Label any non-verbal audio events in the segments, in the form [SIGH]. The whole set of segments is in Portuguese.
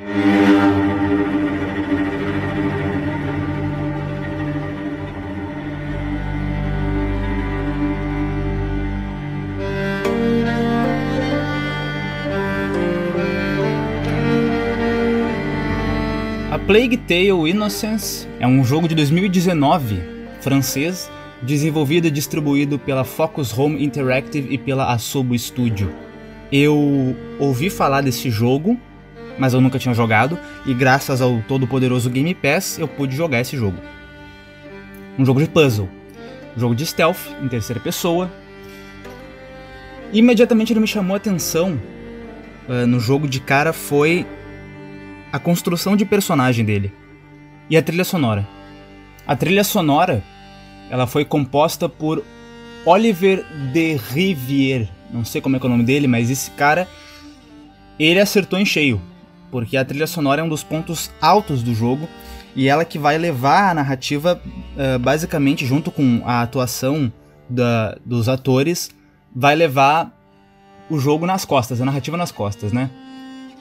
A Plague Tale Innocence é um jogo de 2019, francês, desenvolvido e distribuído pela Focus Home Interactive e pela Asobo Studio. Eu ouvi falar desse jogo, mas eu nunca tinha jogado, e graças ao todo-poderoso Game Pass eu pude jogar esse jogo. Um jogo de puzzle, um jogo de stealth em terceira pessoa. Imediatamente ele me chamou a atenção uh, no jogo de cara foi a construção de personagem dele e a trilha sonora. A trilha sonora ela foi composta por Oliver de Rivière. Não sei como é, é o nome dele, mas esse cara ele acertou em cheio, porque a trilha sonora é um dos pontos altos do jogo e ela que vai levar a narrativa uh, basicamente junto com a atuação da, dos atores vai levar o jogo nas costas, a narrativa nas costas, né?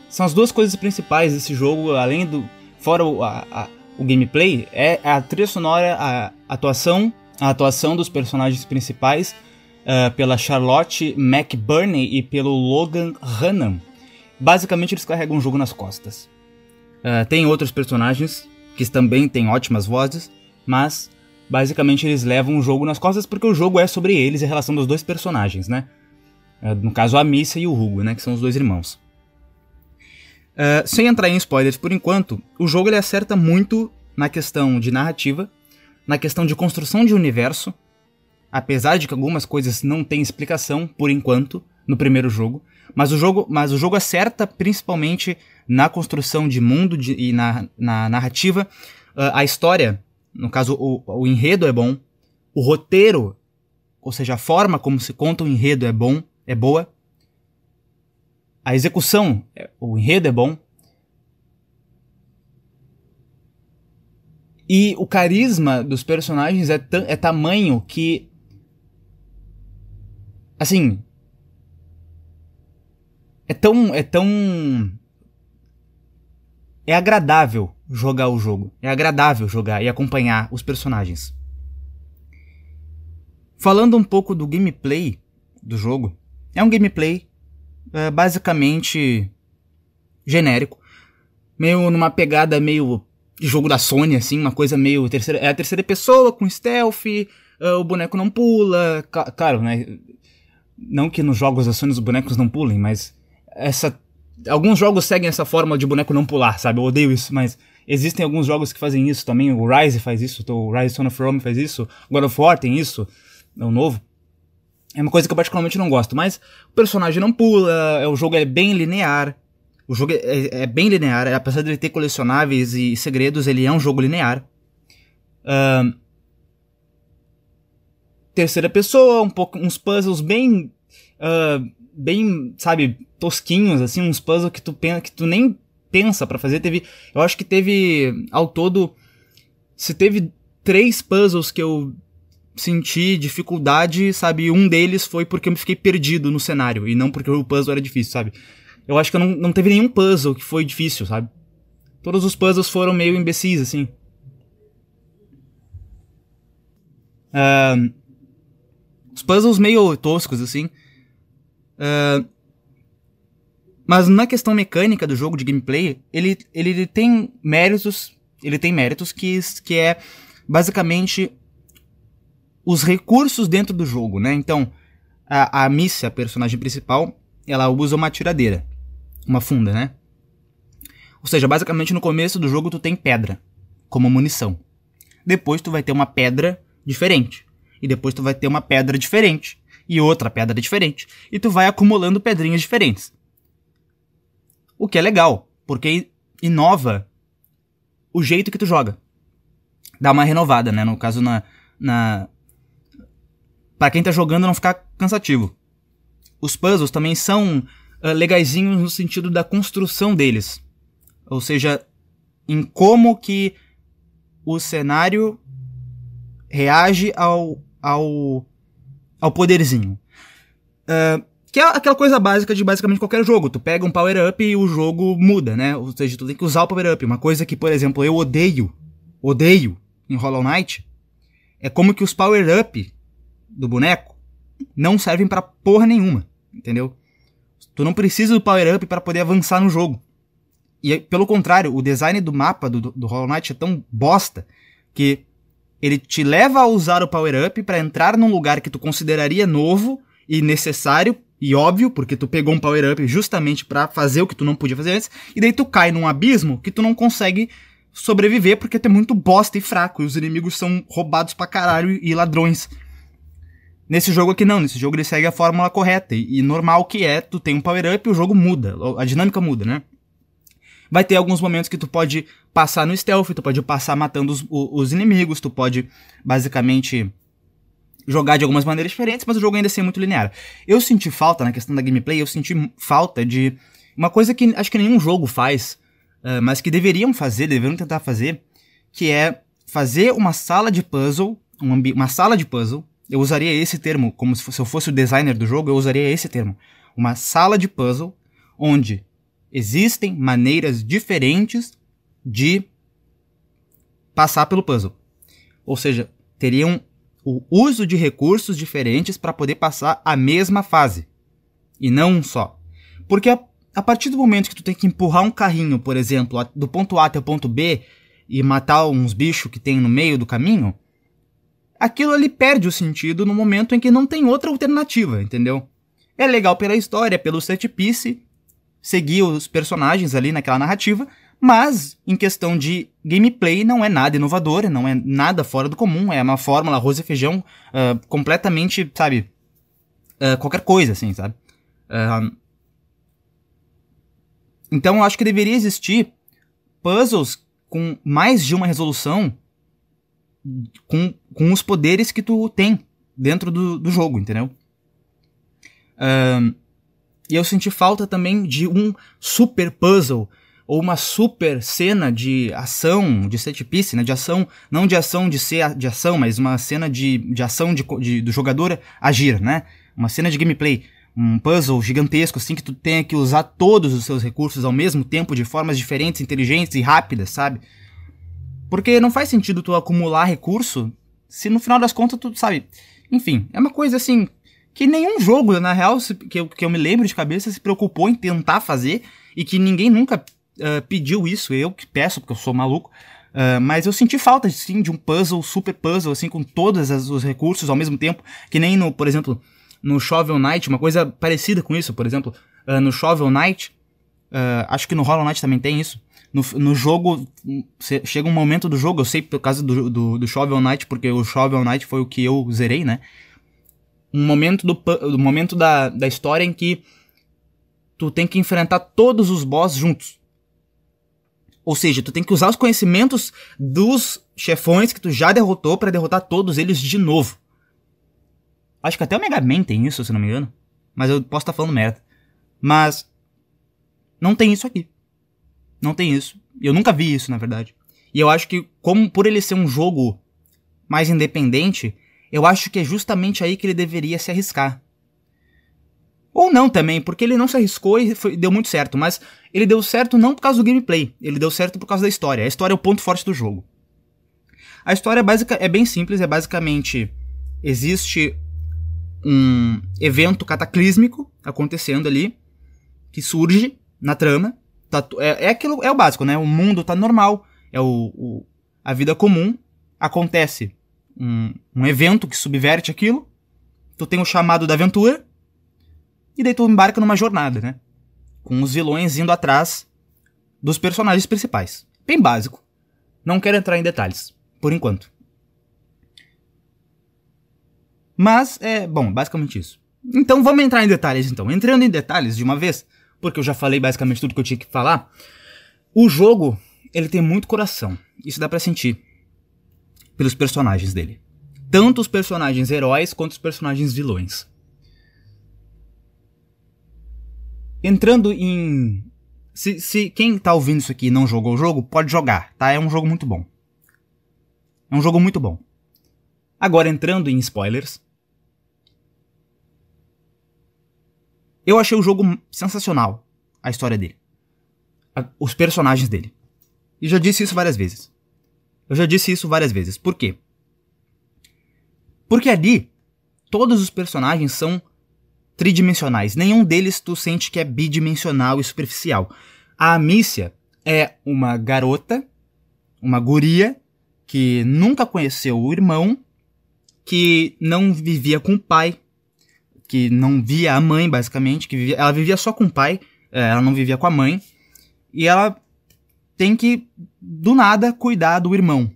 São as duas coisas principais desse jogo, além do. Fora o, a, a, o gameplay, é a trilha sonora, a atuação, a atuação dos personagens principais uh, pela Charlotte McBurney e pelo Logan Hannan. Basicamente, eles carregam o jogo nas costas. Uh, tem outros personagens que também têm ótimas vozes, mas basicamente eles levam o jogo nas costas porque o jogo é sobre eles e a relação dos dois personagens, né? Uh, no caso, a Missa e o Hugo, né? Que são os dois irmãos. Uh, sem entrar em spoilers por enquanto, o jogo ele acerta muito na questão de narrativa, na questão de construção de universo, apesar de que algumas coisas não têm explicação por enquanto no primeiro jogo, mas o jogo, mas o jogo acerta principalmente na construção de mundo de, e na, na narrativa. Uh, a história, no caso o, o enredo é bom, o roteiro, ou seja, a forma como se conta o enredo é bom, é boa a execução, o enredo é bom. E o carisma dos personagens é, é tamanho que. Assim. É tão. É tão. É agradável jogar o jogo. É agradável jogar e acompanhar os personagens. Falando um pouco do gameplay do jogo, é um gameplay é, basicamente genérico. Meio numa pegada meio jogo da Sony, assim, uma coisa meio terceira. É a terceira pessoa com stealth, uh, o boneco não pula. Claro, né? Não que nos jogos da Sony os bonecos não pulem, mas essa. Alguns jogos seguem essa forma de boneco não pular, sabe? Eu odeio isso, mas existem alguns jogos que fazem isso também. O Rise faz isso, o Rise Son of Rome faz isso, God of War tem isso, é o novo. É uma coisa que eu particularmente não gosto, mas o personagem não pula, é, o jogo é bem linear. O jogo é, é, é bem linear, apesar de ele ter colecionáveis e segredos, ele é um jogo linear. Uh, terceira pessoa, um pouco, uns puzzles bem, uh, bem, sabe, tosquinhos, assim, uns puzzles que tu, que tu nem pensa para fazer. Teve, eu acho que teve, ao todo, se teve três puzzles que eu senti dificuldade, sabe? Um deles foi porque eu me fiquei perdido no cenário e não porque o puzzle era difícil, sabe? Eu acho que não, não teve nenhum puzzle que foi difícil, sabe? Todos os puzzles foram meio imbecis, assim. Uh, os puzzles meio toscos, assim. Uh, mas na questão mecânica do jogo de gameplay, ele, ele tem méritos. Ele tem méritos que, que é basicamente os recursos dentro do jogo, né? Então, a, a Missy, a personagem principal, ela usa uma tiradeira, uma funda, né? Ou seja, basicamente no começo do jogo tu tem pedra como munição. Depois tu vai ter uma pedra diferente. E depois tu vai ter uma pedra diferente. E outra pedra diferente. E tu vai acumulando pedrinhas diferentes. O que é legal, porque inova o jeito que tu joga. Dá uma renovada, né? No caso, na, na, para quem tá jogando não ficar cansativo. Os puzzles também são uh, no sentido da construção deles. Ou seja, em como que o cenário reage ao, ao, ao poderzinho. Uh, Que é aquela coisa básica de basicamente qualquer jogo. Tu pega um power-up e o jogo muda, né? Ou seja, tu tem que usar o power-up. Uma coisa que, por exemplo, eu odeio, odeio em Hollow Knight, é como que os power-up do boneco não servem para porra nenhuma, entendeu? Tu não precisa do power-up para poder avançar no jogo. E pelo contrário, o design do mapa do, do Hollow Knight é tão bosta que ele te leva a usar o power-up para entrar num lugar que tu consideraria novo e necessário e óbvio, porque tu pegou um power-up justamente para fazer o que tu não podia fazer antes, e daí tu cai num abismo que tu não consegue sobreviver porque tu é muito bosta e fraco, e os inimigos são roubados pra caralho e ladrões. Nesse jogo aqui não, nesse jogo ele segue a fórmula correta, e, e normal que é, tu tem um power-up e o jogo muda, a dinâmica muda, né? Vai ter alguns momentos que tu pode passar no stealth, tu pode passar matando os, os inimigos, tu pode basicamente jogar de algumas maneiras diferentes, mas o jogo ainda assim é muito linear. Eu senti falta, na questão da gameplay, eu senti falta de uma coisa que acho que nenhum jogo faz, uh, mas que deveriam fazer, deveriam tentar fazer, que é fazer uma sala de puzzle, uma, uma sala de puzzle, eu usaria esse termo, como se, se eu fosse o designer do jogo, eu usaria esse termo. Uma sala de puzzle onde existem maneiras diferentes de passar pelo puzzle. Ou seja, teriam o uso de recursos diferentes para poder passar a mesma fase. E não um só. Porque a, a, partir do momento que tu tem que empurrar um carrinho, por exemplo, do ponto A até o ponto B e matar uns bichos que tem no meio do caminho, aquilo ali perde o sentido no momento em que não tem outra alternativa, entendeu? É legal pela história, pelo set piece, seguir os personagens ali naquela narrativa, mas, em questão de gameplay, não é nada inovador, não é nada fora do comum, é uma fórmula arroz e feijão uh, completamente, sabe, uh, qualquer coisa, assim, sabe? Uh, então, eu acho que deveria existir puzzles com mais de uma resolução com, com os poderes que tu tem dentro do, do jogo, entendeu? e eu senti falta também de um super puzzle ou uma super cena de ação, de set piece, né, de ação, não de ação de ser de ação, mas uma cena de, de ação de, de, do jogador agir, né? Uma cena de gameplay, um puzzle gigantesco, assim, que tu tenha que usar todos os seus recursos ao mesmo tempo, de formas diferentes, inteligentes e rápidas, sabe? Porque não faz sentido tu acumular recurso se no final das contas tu, sabe? Enfim, é uma coisa assim que nenhum jogo, na real, que eu, que eu me lembro de cabeça, se preocupou em tentar fazer e que ninguém nunca uh, pediu isso, eu que peço, porque eu sou maluco. Uh, mas eu senti falta, sim, de um puzzle, super puzzle, assim, com todos os recursos ao mesmo tempo. Que nem no, por exemplo, no Shovel Knight, uma coisa parecida com isso, por exemplo, uh, no Shovel Knight, acho que no Hollow Knight também tem isso. No, no jogo, chega um momento do jogo, eu sei por causa do, do, do Shovel Knight, porque o Shovel Knight foi o que eu zerei, né? Um momento do, do momento da, da história em que tu tem que enfrentar todos os boss juntos. Ou seja, tu tem que usar os conhecimentos dos chefões que tu já derrotou para derrotar todos eles de novo. Acho que até o Mega Man tem isso, se não me engano. Mas eu posso estar tá falando merda. Mas não tem isso aqui. Não tem isso. Eu nunca vi isso, na verdade. E eu acho que, como por ele ser um jogo mais independente, eu acho que é justamente aí que ele deveria se arriscar. Ou não também, porque ele não se arriscou e foi, deu muito certo, mas ele deu certo não por causa do gameplay, ele deu certo por causa da história. A história é o ponto forte do jogo. A história é, é bem simples, é basicamente existe um evento cataclísmico acontecendo ali que surge na trama. Tá, é, é, aquilo, é o básico, né? O mundo tá normal, é o, o a vida comum. Acontece um, um evento que subverte aquilo. Tu tem o chamado da aventura e daí tu embarca numa jornada, né? Com os vilões indo atrás dos personagens principais. Bem básico. Não quero entrar em detalhes, por enquanto. Mas é, bom, basicamente isso. Então vamos entrar em detalhes então. Entrando em detalhes de uma vez, porque eu já falei basicamente tudo que eu tinha que falar. O jogo, ele tem muito coração. Isso dá para sentir pelos personagens dele. Tanto os personagens heróis quanto os personagens vilões. Entrando em. Se, se quem tá ouvindo isso aqui e não jogou o jogo, pode jogar, tá? É um jogo muito bom. É um jogo muito bom. Agora, entrando em spoilers. Eu achei o jogo sensacional, a história dele. A, os personagens dele. E já disse isso várias vezes. Eu já disse isso várias vezes. Por quê? Porque ali, todos os personagens são tridimensionais. Nenhum deles tu sente que é bidimensional e superficial. A Amicia é uma garota, uma guria, que nunca conheceu o irmão, que não vivia com o pai, que não via a mãe, basicamente, que vivia, ela vivia só com o pai, é, ela não vivia com a mãe, e ela tem que, do nada, cuidar do irmão.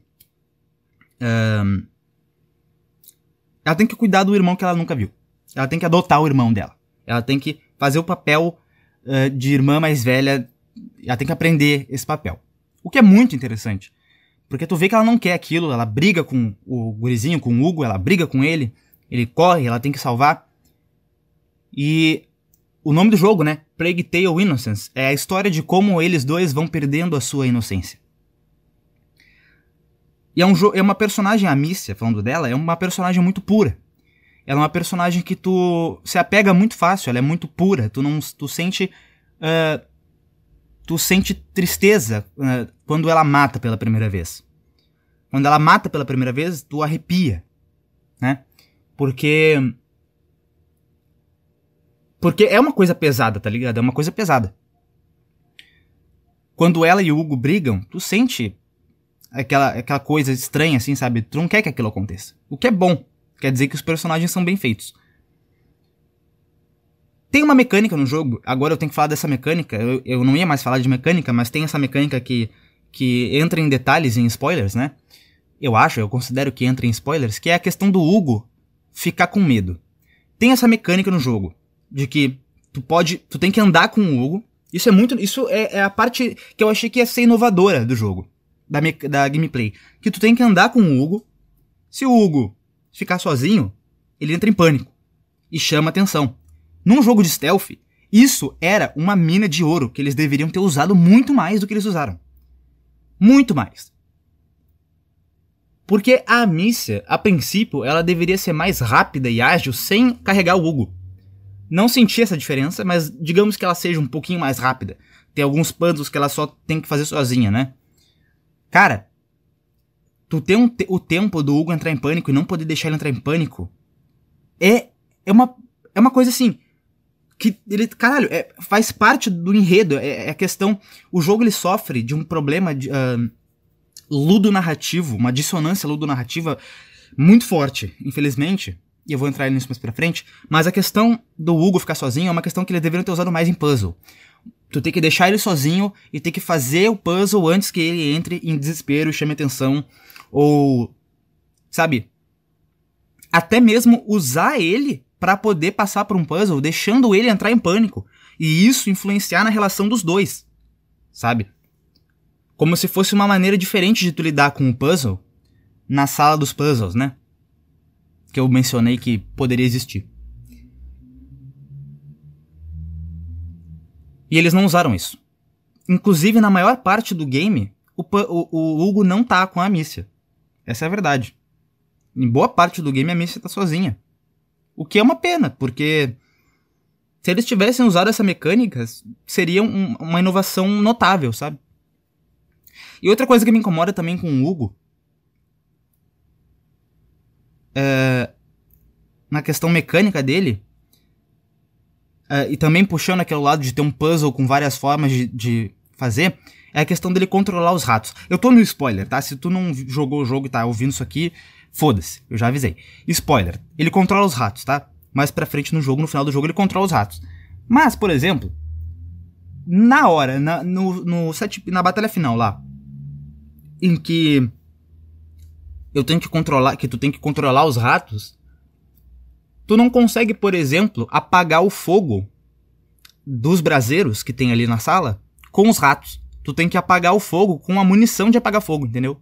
Um, ela tem que cuidar do irmão que ela nunca viu. Ela tem que adotar o irmão dela. Ela tem que fazer o papel uh, de irmã mais velha. Ela tem que aprender esse papel. O que é muito interessante. Porque tu vê que ela não quer aquilo, ela briga com o gurizinho, com o Hugo, ela briga com ele, ele corre, ela tem que salvar. E o nome do jogo, né? Plague Tale Innocence, é a história de como eles dois vão perdendo a sua inocência. E é, um é uma personagem, a Missia, falando dela, é uma personagem muito pura. Ela é uma personagem que tu se apega muito fácil, ela é muito pura. Tu não, tu sente, uh, tu sente tristeza uh, quando ela mata pela primeira vez. Quando ela mata pela primeira vez, tu arrepia, né? Porque porque é uma coisa pesada, tá ligado? É uma coisa pesada. Quando ela e o Hugo brigam, tu sente aquela, aquela coisa estranha, assim, sabe? Tu não quer que aquilo aconteça. O que é bom. Quer dizer que os personagens são bem feitos. Tem uma mecânica no jogo, agora eu tenho que falar dessa mecânica. Eu, eu não ia mais falar de mecânica, mas tem essa mecânica que, que entra em detalhes, em spoilers, né? Eu acho, eu considero que entra em spoilers, que é a questão do Hugo ficar com medo. Tem essa mecânica no jogo de que tu pode, tu tem que andar com o Hugo. Isso é muito, isso é, é a parte que eu achei que ia ser inovadora do jogo, da, da gameplay, que tu tem que andar com o Hugo. Se o Hugo ficar sozinho, ele entra em pânico e chama atenção. Num jogo de stealth, isso era uma mina de ouro que eles deveriam ter usado muito mais do que eles usaram. Muito mais. Porque a Amicia, a princípio, ela deveria ser mais rápida e ágil sem carregar o Hugo. Não senti essa diferença, mas digamos que ela seja um pouquinho mais rápida. Tem alguns puzzles que ela só tem que fazer sozinha, né? Cara, tu ter um te o tempo do Hugo entrar em pânico e não poder deixar ele entrar em pânico é, é, uma, é uma coisa assim. Que ele, caralho, é, faz parte do enredo. É, é, a questão. O jogo ele sofre de um problema de, uh, ludo-narrativo, uma dissonância ludo-narrativa muito forte, infelizmente e eu vou entrar nisso mais pra frente, mas a questão do Hugo ficar sozinho é uma questão que eles deveriam ter usado mais em puzzle. Tu tem que deixar ele sozinho e tem que fazer o puzzle antes que ele entre em desespero e chame atenção. Ou. Sabe? Até mesmo usar ele para poder passar por um puzzle, deixando ele entrar em pânico. E isso influenciar na relação dos dois. Sabe? Como se fosse uma maneira diferente de tu lidar com o puzzle na sala dos puzzles, né? que eu mencionei que poderia existir. E eles não usaram isso. Inclusive, na maior parte do game, o, o, o Hugo não tá com a Amicia. Essa é a verdade. Em boa parte do game, a Amicia tá sozinha. O que é uma pena, porque se eles tivessem usado essa mecânica, seria um, uma inovação notável, sabe? E outra coisa que me incomoda também com o Hugo é, na questão mecânica dele, é, e também puxando aquele lado de ter um puzzle com várias formas de, de, fazer, é a questão dele controlar os ratos. Eu tô no spoiler, tá? Se tu não jogou o jogo e tá ouvindo isso aqui, foda-se, eu já avisei. Spoiler, ele controla os ratos, tá? Mais pra frente no jogo, no final do jogo, ele controla os ratos. Mas, por exemplo, na hora, na, no, no set, na batalha final lá, em que eu tenho que controlar, que tu tem que controlar os ratos, tu não consegue, por exemplo, apagar o fogo dos braseiros que tem ali na sala com os ratos. Tu tem que apagar o fogo com a munição de apagar fogo, entendeu?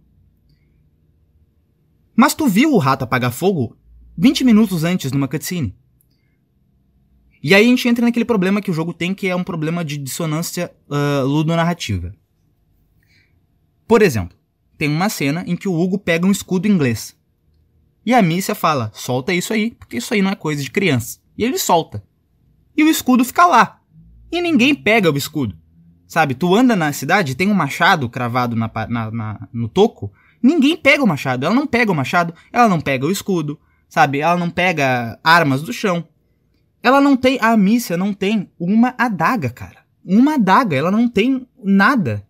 Mas tu viu o rato apagar fogo 20 minutos antes numa cutscene. E aí a gente entra naquele problema que o jogo tem, que é um problema de dissonância uh, ludonarrativa. Por exemplo, tem uma cena em que o Hugo pega um escudo inglês. E a Mícia fala: solta isso aí, porque isso aí não é coisa de criança. E ele solta. e o escudo fica lá. E ninguém pega o escudo. Sabe, tu anda na cidade, tem um machado cravado na, na, na, no toco, ninguém pega o machado. Ela não pega o machado, ela não pega o escudo, sabe? Ela não pega armas do chão. Ela não tem. A Mícia não tem uma adaga, cara. Uma adaga, ela não tem nada.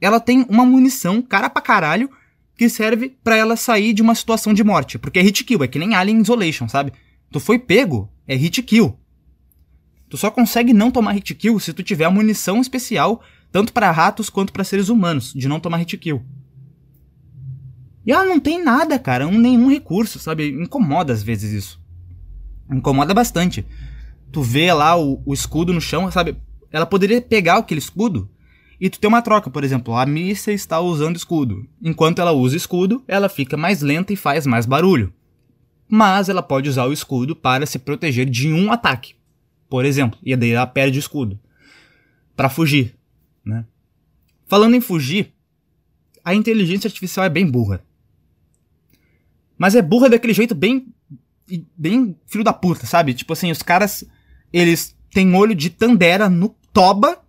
Ela tem uma munição cara pra caralho que serve para ela sair de uma situação de morte. Porque é hit kill, é que nem Alien Isolation, sabe? Tu foi pego, é hit kill. Tu só consegue não tomar hit kill se tu tiver a munição especial, tanto para ratos quanto para seres humanos, de não tomar hit kill. E ela não tem nada, cara, um, nenhum recurso, sabe? Incomoda às vezes isso. Incomoda bastante. Tu vê lá o, o escudo no chão, sabe? Ela poderia pegar aquele escudo e tu tem uma troca, por exemplo, a Missa está usando escudo. Enquanto ela usa escudo, ela fica mais lenta e faz mais barulho. Mas ela pode usar o escudo para se proteger de um ataque por exemplo, e daí ela perde o escudo para fugir, né? Falando em fugir, a inteligência artificial é bem burra. Mas é burra daquele jeito bem bem filho da puta, sabe? Tipo assim, os caras eles têm olho de Tandera no toba.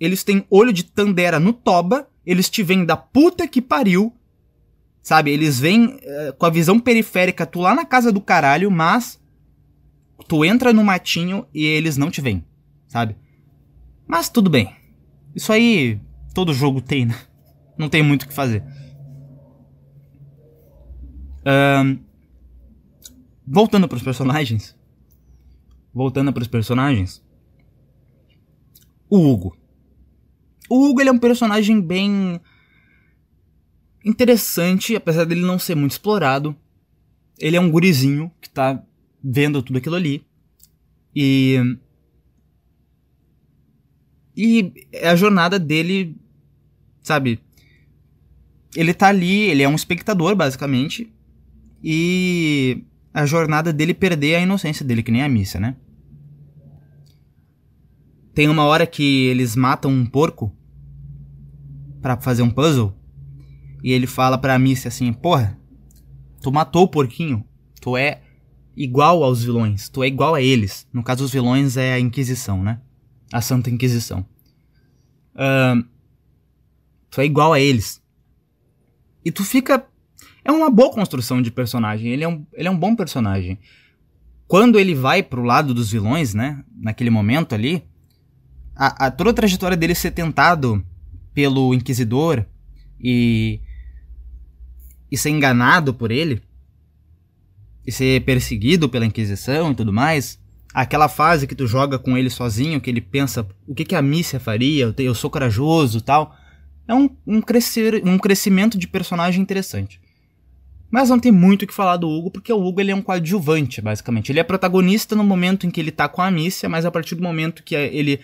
Eles têm olho de Tandera no toba, eles te vêm da puta que pariu. Sabe? Eles vêm uh, com a visão periférica tu lá na casa do caralho, mas tu entra no matinho e eles não te veem, sabe? Mas tudo bem. Isso aí todo jogo tem, né? [LAUGHS] Não tem muito o que fazer. Um, voltando para os personagens. Voltando para os personagens. O Hugo. O Hugo ele é um personagem bem interessante, apesar dele não ser muito explorado. Ele é um gurizinho que tá vendo tudo aquilo ali. E. E a jornada dele, sabe? Ele tá ali, ele é um espectador, basicamente. E a jornada dele perder a inocência dele, que nem a missa, né? Tem uma hora que eles matam um porco para fazer um puzzle. E ele fala pra missa assim: Porra, tu matou o porquinho. Tu é igual aos vilões, tu é igual a eles. No caso, os vilões é a Inquisição, né? A Santa Inquisição. Uh, tu é igual a eles. E tu fica. É uma boa construção de personagem. Ele é um, ele é um bom personagem. Quando ele vai pro lado dos vilões, né? Naquele momento ali. A, a toda a trajetória dele ser tentado pelo Inquisidor e. e ser enganado por ele e ser perseguido pela Inquisição e tudo mais, aquela fase que tu joga com ele sozinho, que ele pensa o que, que a Mícia faria, eu, sou corajoso tal, é um, um, crescer, um crescimento de personagem interessante. Mas não tem muito o que falar do Hugo, porque o Hugo ele é um coadjuvante, basicamente. Ele é protagonista no momento em que ele tá com a Mícia, mas a partir do momento que ele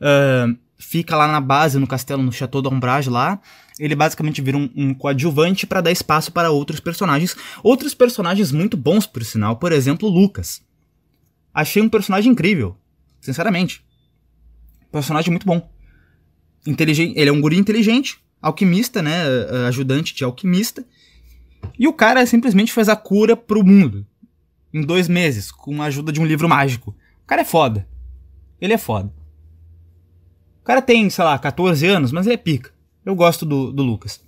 uh, fica lá na base, no castelo, no Chateau d'Ombrage lá, ele basicamente vira um, um coadjuvante para dar espaço para outros personagens. Outros personagens muito bons, por sinal. Por exemplo, Lucas. Achei um personagem incrível. Sinceramente. Personagem muito bom. Inteligente, ele é um guri inteligente, alquimista, né? Ajudante de alquimista. E o cara simplesmente fez a cura pro mundo. Em dois meses, com a ajuda de um livro mágico. O cara é foda. Ele é foda. O cara tem, sei lá, 14 anos, mas ele é pica. Eu gosto do, do Lucas.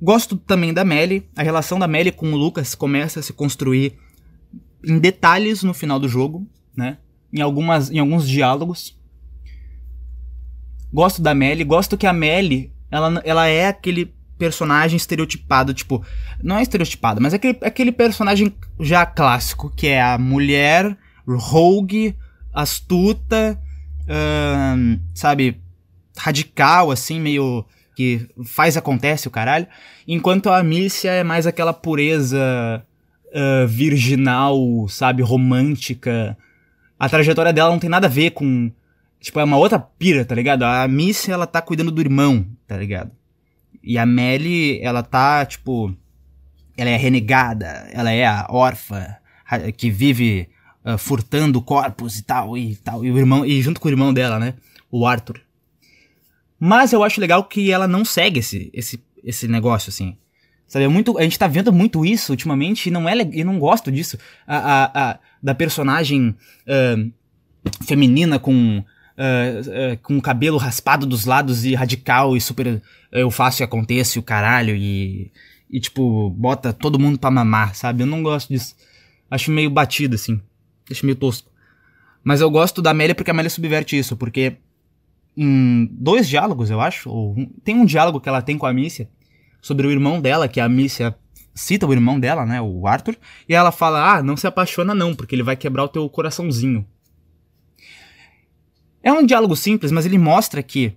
Gosto também da Melly. A relação da Melly com o Lucas começa a se construir em detalhes no final do jogo, né? Em, algumas, em alguns diálogos. Gosto da Melly. Gosto que a Melly, ela, ela é aquele personagem estereotipado, tipo... Não é estereotipado, mas é aquele, aquele personagem já clássico, que é a mulher rogue, astuta, sabe radical, assim, meio que faz acontece o caralho. Enquanto a Mícia é mais aquela pureza uh, virginal, sabe, romântica. A trajetória dela não tem nada a ver com. Tipo, é uma outra pira, tá ligado? A Mícia, ela tá cuidando do irmão, tá ligado? E a Melly, ela tá, tipo. Ela é renegada, ela é a órfã que vive uh, furtando corpos e tal, e tal. E o irmão. E junto com o irmão dela, né? O Arthur. Mas eu acho legal que ela não segue esse, esse, esse negócio, assim. Sabe, é muito, a gente tá vendo muito isso ultimamente e não é e não gosto disso. A, a, a da personagem uh, feminina com uh, uh, com o cabelo raspado dos lados e radical e super eu faço e acontece o caralho e e tipo bota todo mundo para mamar, sabe? Eu não gosto disso. Acho meio batido assim. Acho meio tosco. Mas eu gosto da Amélia porque a Amélia subverte isso, porque em dois diálogos, eu acho, ou tem um diálogo que ela tem com a Mícia sobre o irmão dela, que a Mícia cita o irmão dela, né, o Arthur, e ela fala: "Ah, não se apaixona não, porque ele vai quebrar o teu coraçãozinho". É um diálogo simples, mas ele mostra que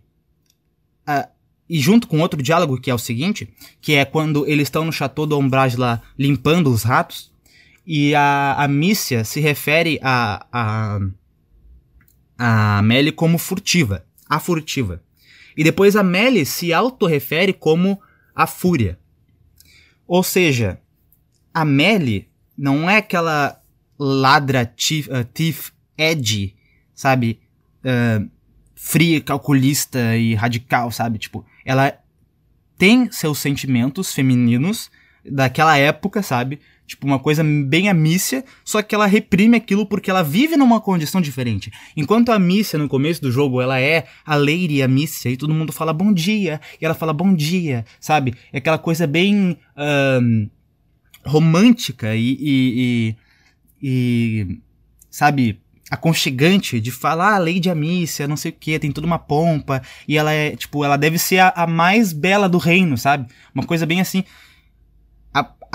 uh, e junto com outro diálogo que é o seguinte, que é quando eles estão no Chateau do Ombrage lá limpando os ratos, e a, a Mícia se refere a, a, a Melly como furtiva, a furtiva. E depois a Melly se autorrefere como a fúria. Ou seja, a Melly não é aquela ladra thief, uh, thief edgy, sabe? Uh, fria, calculista e radical, sabe? Tipo, ela tem seus sentimentos femininos daquela época, sabe? Tipo, uma coisa bem amícia, só que ela reprime aquilo porque ela vive numa condição diferente. Enquanto a Mícia, no começo do jogo, ela é a Lady Amícia, e todo mundo fala bom dia, e ela fala bom dia, sabe? É aquela coisa bem um, romântica e, e, e, e, sabe, aconchegante de falar ah, Lady Amícia, não sei o que, tem toda uma pompa, e ela é, tipo, ela deve ser a, a mais bela do reino, sabe? Uma coisa bem assim.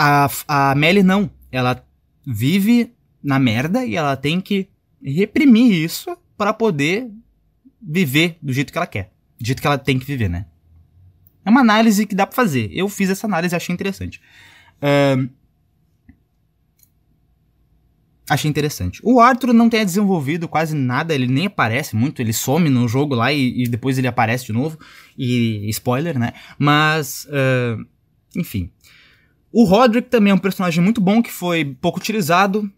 A, a Melly não. Ela vive na merda e ela tem que reprimir isso para poder viver do jeito que ela quer. Do jeito que ela tem que viver, né? É uma análise que dá pra fazer. Eu fiz essa análise e achei interessante. Uh, achei interessante. O Arthur não tem desenvolvido quase nada, ele nem aparece muito, ele some no jogo lá e, e depois ele aparece de novo. E spoiler, né? Mas, uh, enfim. O Roderick também é um personagem muito bom que foi pouco utilizado,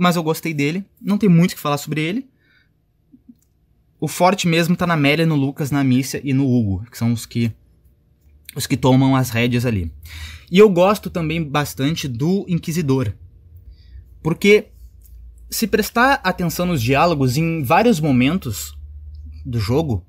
mas eu gostei dele. Não tem muito o que falar sobre ele. O forte mesmo tá na Amélia, no Lucas, na Mícia e no Hugo, que são os que os que tomam as rédeas ali. E eu gosto também bastante do Inquisidor. Porque se prestar atenção nos diálogos em vários momentos do jogo,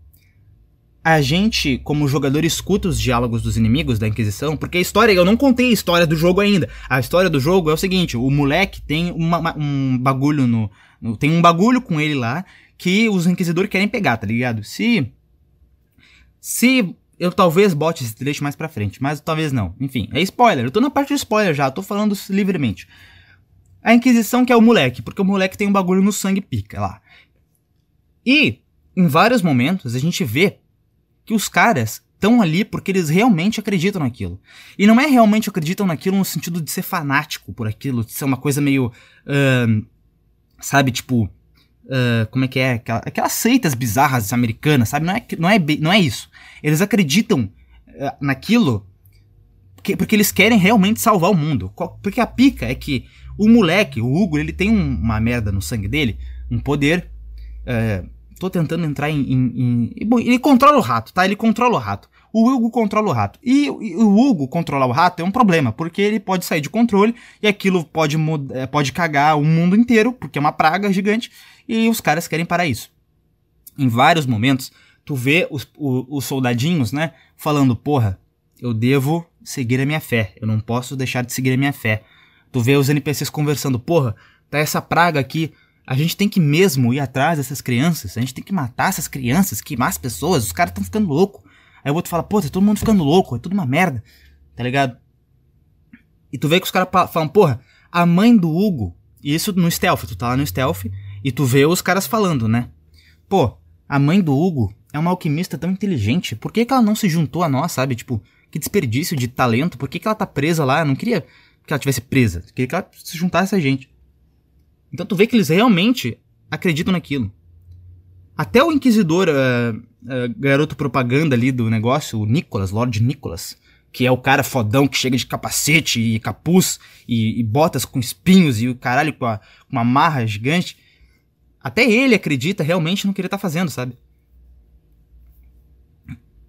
a gente, como jogador, escuta os diálogos dos inimigos da Inquisição, porque a história, eu não contei a história do jogo ainda. A história do jogo é o seguinte: o moleque tem uma, um bagulho no, Tem um bagulho com ele lá que os inquisidores querem pegar, tá ligado? Se. Se. Eu talvez bote esse trecho mais pra frente, mas talvez não. Enfim, é spoiler. Eu tô na parte de spoiler já, tô falando livremente. A Inquisição que é o moleque, porque o moleque tem um bagulho no sangue pica lá. E, em vários momentos, a gente vê que os caras estão ali porque eles realmente acreditam naquilo. E não é realmente acreditam naquilo no sentido de ser fanático por aquilo, de ser uma coisa meio. Uh, sabe, tipo. Uh, como é que é? Aquela, aquelas seitas bizarras americanas, sabe? Não é, não é, não é isso. Eles acreditam uh, naquilo porque, porque eles querem realmente salvar o mundo. Porque a pica é que o moleque, o Hugo, ele tem um, uma merda no sangue dele, um poder. Uh, Tô tentando entrar em. em, em... Bom, ele controla o rato, tá? Ele controla o rato. O Hugo controla o rato. E, e, o Hugo controlar o rato é um problema, porque ele pode sair de controle e aquilo pode, é, pode cagar o mundo inteiro, porque é uma praga gigante, e os caras querem parar isso. Em vários momentos, tu vê os, os, os soldadinhos, né, falando: porra, eu devo seguir a minha fé, eu não posso deixar de seguir a minha fé. Tu vê os NPCs conversando: porra, tá essa praga aqui a gente tem que mesmo ir atrás dessas crianças. A gente tem que matar essas crianças, queimar as pessoas. Os caras estão ficando louco. Aí o outro fala, pô, tá todo mundo ficando louco. É tudo uma merda. Tá ligado? E tu vê que os caras falam, porra, a mãe do Hugo. E isso no stealth. Tu tá lá no stealth e tu vê os caras falando, né? Pô, a mãe do Hugo é uma alquimista tão inteligente. Por que, que ela não se juntou a nós, sabe? Tipo, que desperdício de talento. Por que, que ela tá presa lá? Eu não queria que ela tivesse presa. Eu queria que ela se juntasse a gente. Então tu vê que eles realmente acreditam naquilo. Até o inquisidor, uh, uh, garoto propaganda ali do negócio, o Nicholas, Lord Nicholas, que é o cara fodão que chega de capacete e capuz e, e botas com espinhos e o caralho com, a, uma marra gigante. Até ele acredita realmente no que ele tá fazendo, sabe?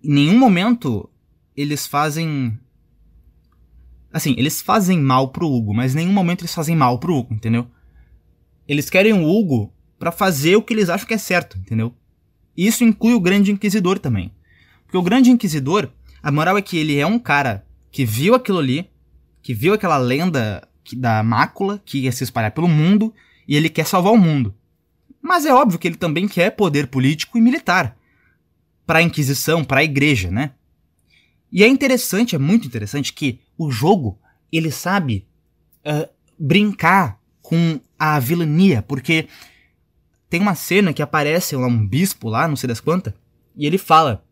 Em nenhum momento eles fazem Assim, eles fazem mal pro Hugo, mas em nenhum momento eles fazem mal pro Hugo, entendeu? Eles querem o Hugo para fazer o que eles acham que é certo, entendeu? Isso inclui o Grande Inquisidor também. Porque o Grande Inquisidor, a moral é que ele é um cara que viu aquilo ali, que viu aquela lenda da mácula que ia se espalhar pelo mundo e ele quer salvar o mundo. Mas é óbvio que ele também quer poder político e militar para a Inquisição, para a Igreja, né? E é interessante, é muito interessante que o jogo ele sabe uh, brincar com a vilania, porque tem uma cena que aparece lá um bispo lá, não sei das quantas, e ele fala: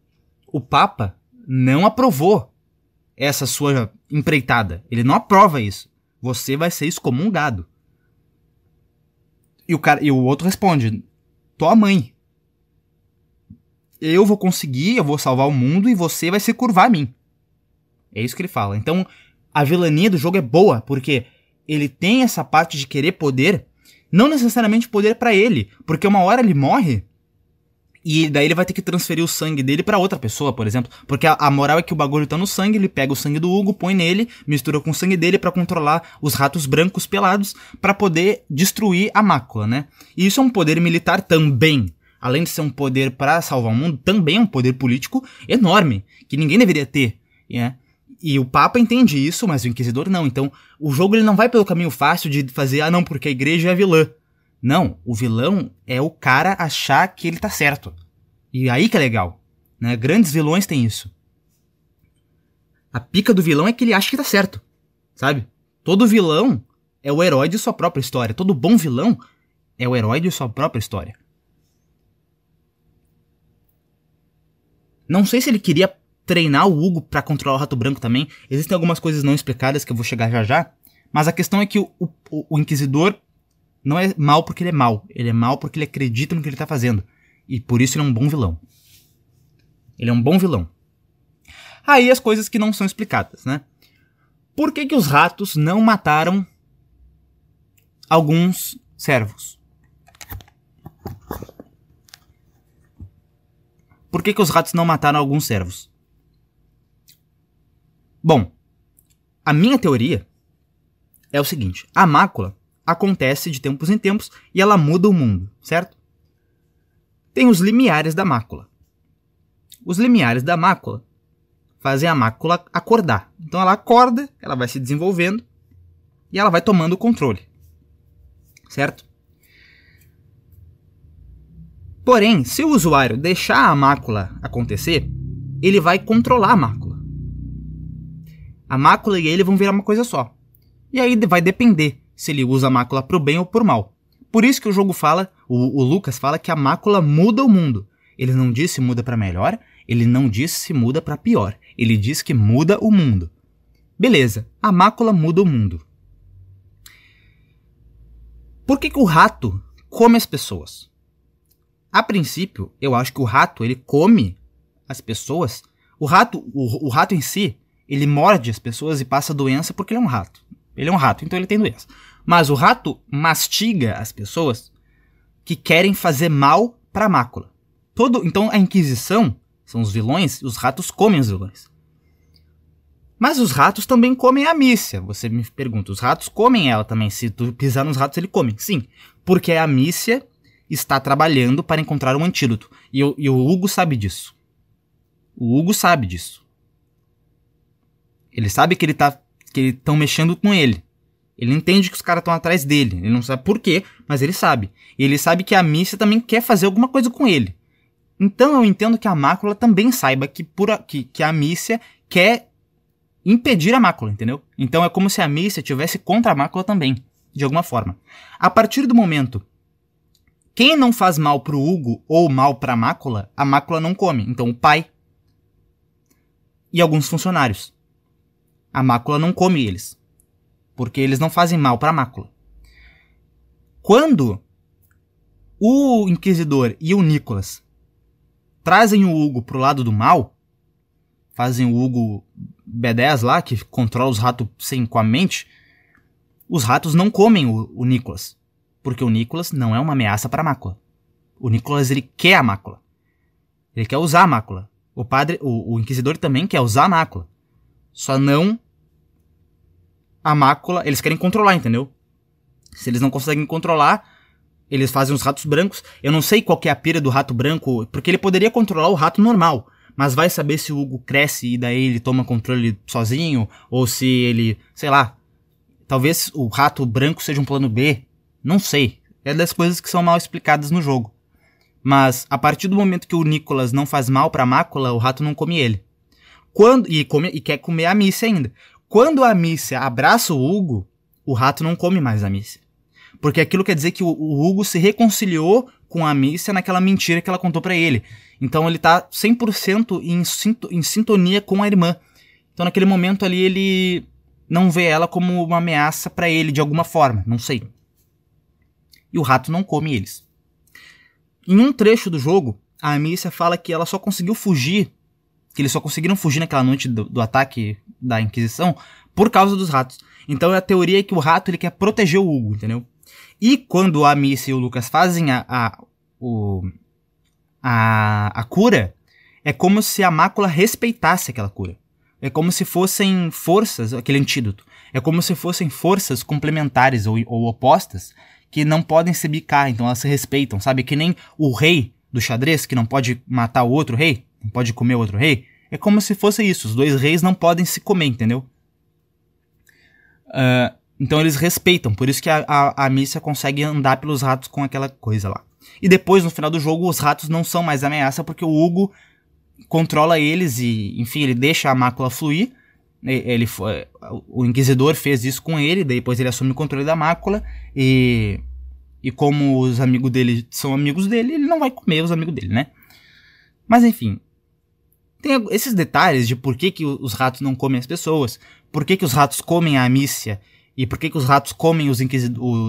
o Papa não aprovou essa sua empreitada. Ele não aprova isso. Você vai ser excomungado. E o, cara, e o outro responde: Tua mãe. Eu vou conseguir, eu vou salvar o mundo e você vai se curvar a mim. É isso que ele fala. Então, a vilania do jogo é boa, porque ele tem essa parte de querer poder, não necessariamente poder para ele, porque uma hora ele morre e daí ele vai ter que transferir o sangue dele para outra pessoa, por exemplo. Porque a, a, moral é que o bagulho tá no sangue, ele pega o sangue do Hugo, põe nele, mistura com o sangue dele para controlar os ratos brancos pelados para poder destruir a mácula, né? E isso é um poder militar também. Além de ser um poder para salvar o mundo, também é um poder político enorme, que ninguém deveria ter, né? E o Papa entende isso, mas o Inquisidor não. Então, o jogo ele não vai pelo caminho fácil de fazer, ah não, porque a igreja é vilã. Não, o vilão é o cara achar que ele tá certo. E aí que é legal. Né? Grandes vilões têm isso. A pica do vilão é que ele acha que tá certo. Sabe? Todo vilão é o herói de sua própria história. Todo bom vilão é o herói de sua própria história. Não sei se ele queria treinar o Hugo para controlar o Rato Branco também. Existem algumas coisas não explicadas que eu vou chegar já já. Mas a questão é que o, o, o Inquisidor não é mal porque ele é mal. Ele é mal porque ele acredita no que ele tá fazendo. E por isso ele é um bom vilão. Ele é um bom vilão. Aí as coisas que não são explicadas, né? Por que, que os ratos não mataram alguns servos? Por que, que os ratos não mataram alguns servos? Bom, a minha teoria é o seguinte: a mácula acontece de tempos em tempos e ela muda o mundo, certo? Tem os limiares da mácula. Os limiares da mácula fazem a mácula acordar. Então ela acorda, ela vai se desenvolvendo e ela vai tomando o controle. Certo? Porém, se o usuário deixar a mácula acontecer, ele vai controlar a mácula. A mácula e ele vão virar uma coisa só. E aí vai depender se ele usa a mácula para o bem ou para o mal. Por isso que o jogo fala, o, o, Lucas fala que a mácula muda o mundo. Ele não disse se muda para melhor, ele não disse se muda para pior. Ele diz que muda o mundo. Beleza, a mácula muda o mundo. Por que, que o rato come as pessoas? A princípio, eu acho que o rato ele come as pessoas. O rato, o, o rato em si, ele morde as pessoas e passa doença porque ele é um rato. Ele é um rato, então ele tem doença. Mas o rato mastiga as pessoas que querem fazer mal para a mácula. Todo, então a Inquisição são os vilões, os ratos comem os vilões. Mas os ratos também comem a mícia. Você me pergunta, os ratos comem ela também? Se tu pisar nos ratos, ele come. Sim, porque a mícia está trabalhando para encontrar um antídoto. E, e o Hugo sabe disso. O Hugo sabe disso. Ele sabe que ele tá que estão mexendo com ele. Ele entende que os caras estão atrás dele. Ele não sabe por quê, mas ele sabe. E ele sabe que a Missa também quer fazer alguma coisa com ele. Então eu entendo que a mácula também saiba que, por a, que, que a Mícia quer impedir a mácula, entendeu? Então é como se a Mícia tivesse contra a mácula também, de alguma forma. A partir do momento quem não faz mal pro Hugo ou mal pra mácula, a mácula não come. Então o pai e alguns funcionários. A mácula não come eles. Porque eles não fazem mal para a mácula. Quando o Inquisidor e o Nicolas trazem o Hugo pro lado do mal, fazem o Hugo B10 lá, que controla os ratos sem com a mente, os ratos não comem o, o Nicolas. Porque o Nicolas não é uma ameaça para a mácula. O Nicolas ele quer a mácula. Ele quer usar a mácula. O padre, o, o inquisidor também quer usar a mácula. Só não a mácula, eles querem controlar, entendeu? Se eles não conseguem controlar, eles fazem os ratos brancos. Eu não sei qual é a pira do rato branco, porque ele poderia controlar o rato normal. Mas vai saber se o Hugo cresce e daí ele toma controle sozinho, ou se ele, sei lá. Talvez o rato branco seja um plano B. Não sei. É das coisas que são mal explicadas no jogo. Mas a partir do momento que o Nicolas não faz mal pra mácula, o rato não come ele. Quando e, come, e quer comer a Missy ainda. Quando a Missy abraça o Hugo, o rato não come mais a Missy. Porque aquilo quer dizer que o, o Hugo se reconciliou com a Missy naquela mentira que ela contou para ele. Então ele tá 100% em, em sintonia com a irmã. Então naquele momento ali ele não vê ela como uma ameaça para ele de alguma forma, não sei. E o rato não come eles. Em um trecho do jogo, a Amicia fala que ela só conseguiu fugir, que eles só conseguiram fugir naquela noite do, do ataque da Inquisição por causa dos ratos. Então a teoria é que o rato ele quer proteger o Hugo, entendeu? E quando a Missy e o Lucas fazem a, a, o, a, a cura, é como se a mácula respeitasse aquela cura. É como se fossem forças, aquele antídoto. É como se fossem forças complementares ou, ou opostas que não podem se bicar, então elas se respeitam, sabe? Que nem o rei do xadrez, que não pode matar o outro rei, não pode comer outro rei. É como se fosse isso. Os dois reis não podem se comer, entendeu? Uh, então eles respeitam, por isso que a, a, a consegue andar pelos ratos com aquela coisa lá. E depois, no final do jogo, os ratos não são mais ameaça porque o Hugo controla eles e, enfim, ele deixa a mácula fluir. Ele foi, o Inquisidor fez isso com ele, depois ele assume o controle da mácula e, e como os amigos dele são amigos dele, ele não vai comer os amigos dele, né? Mas enfim, tem esses detalhes de por que, que os ratos não comem as pessoas, por que, que os ratos comem a Amícia e por que, que os ratos comem os,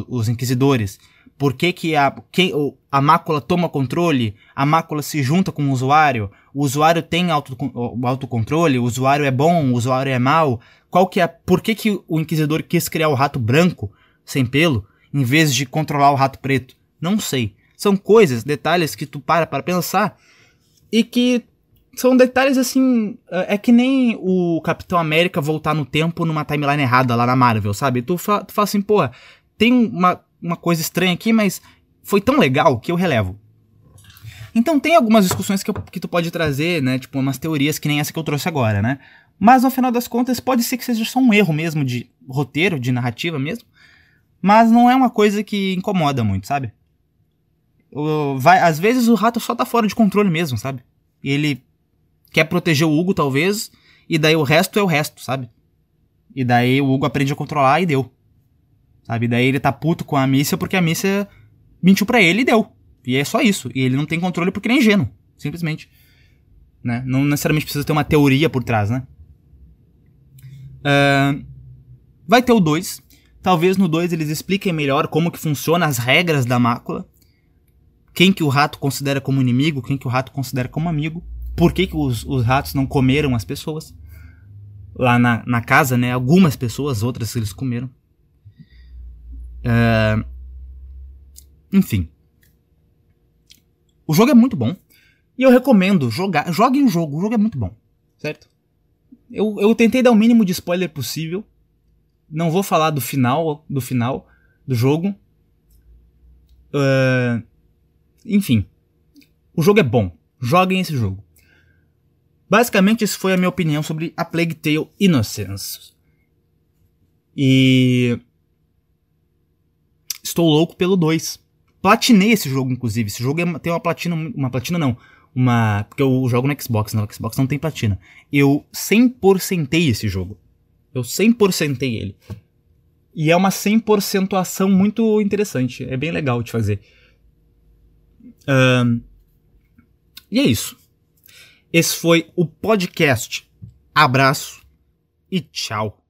os inquisidores? Por que, que a, que, a mácula toma controle? A mácula se junta com o usuário? O usuário tem auto, o autocontrole? O usuário é bom? O usuário é mau? Qual que é, por que, que o inquisidor quis criar o rato branco, sem pelo, em vez de controlar o rato preto? Não sei. São coisas, detalhes que tu para para pensar e que são detalhes assim. É, é que nem o Capitão América voltar no tempo numa timeline errada lá na Marvel, sabe? Tu, fa tu fala assim, pô, tem uma, uma coisa estranha aqui, mas foi tão legal que eu relevo. Então tem algumas discussões que, eu, que tu pode trazer, né? Tipo, umas teorias que nem essa que eu trouxe agora, né? Mas no final das contas, pode ser que seja só um erro mesmo de roteiro, de narrativa mesmo. Mas não é uma coisa que incomoda muito, sabe? O, vai, às vezes o rato só tá fora de controle mesmo, sabe? E ele quer proteger o Hugo, talvez, e daí o resto é o resto, sabe? E daí o Hugo aprende a controlar e deu. Sabe? E daí ele tá puto com a Missa porque a Missa mentiu para ele e deu. E é só isso. E ele não tem controle porque ele é ingênuo. Simplesmente. Né? Não necessariamente precisa ter uma teoria por trás, né? Uh, vai ter o 2. Talvez no 2 eles expliquem melhor como que funciona as regras da mácula. Quem que o rato considera como inimigo, quem que o rato considera como amigo por que, que os, os ratos não comeram as pessoas. Lá na, na casa, né? Algumas pessoas, outras eles comeram. Uh, enfim. O jogo é muito bom. E eu recomendo jogar. Joguem o jogo. O jogo é muito bom. Certo? Eu, eu tentei dar o mínimo de spoiler possível. Não vou falar do final do final do jogo. Uh, enfim. O jogo é bom. Joguem esse jogo. Basicamente, isso foi a minha opinião sobre a Plague Tale Innocence. E. Estou louco pelo 2. Platinei esse jogo, inclusive. Esse jogo é, tem uma platina. Uma platina não. Uma. Porque eu jogo no Xbox, no Xbox não tem platina. Eu 100%ei esse jogo. Eu 100%ei ele. E é uma 100% ação muito interessante. É bem legal de fazer. Um, e é isso. Esse foi o podcast. Abraço e tchau.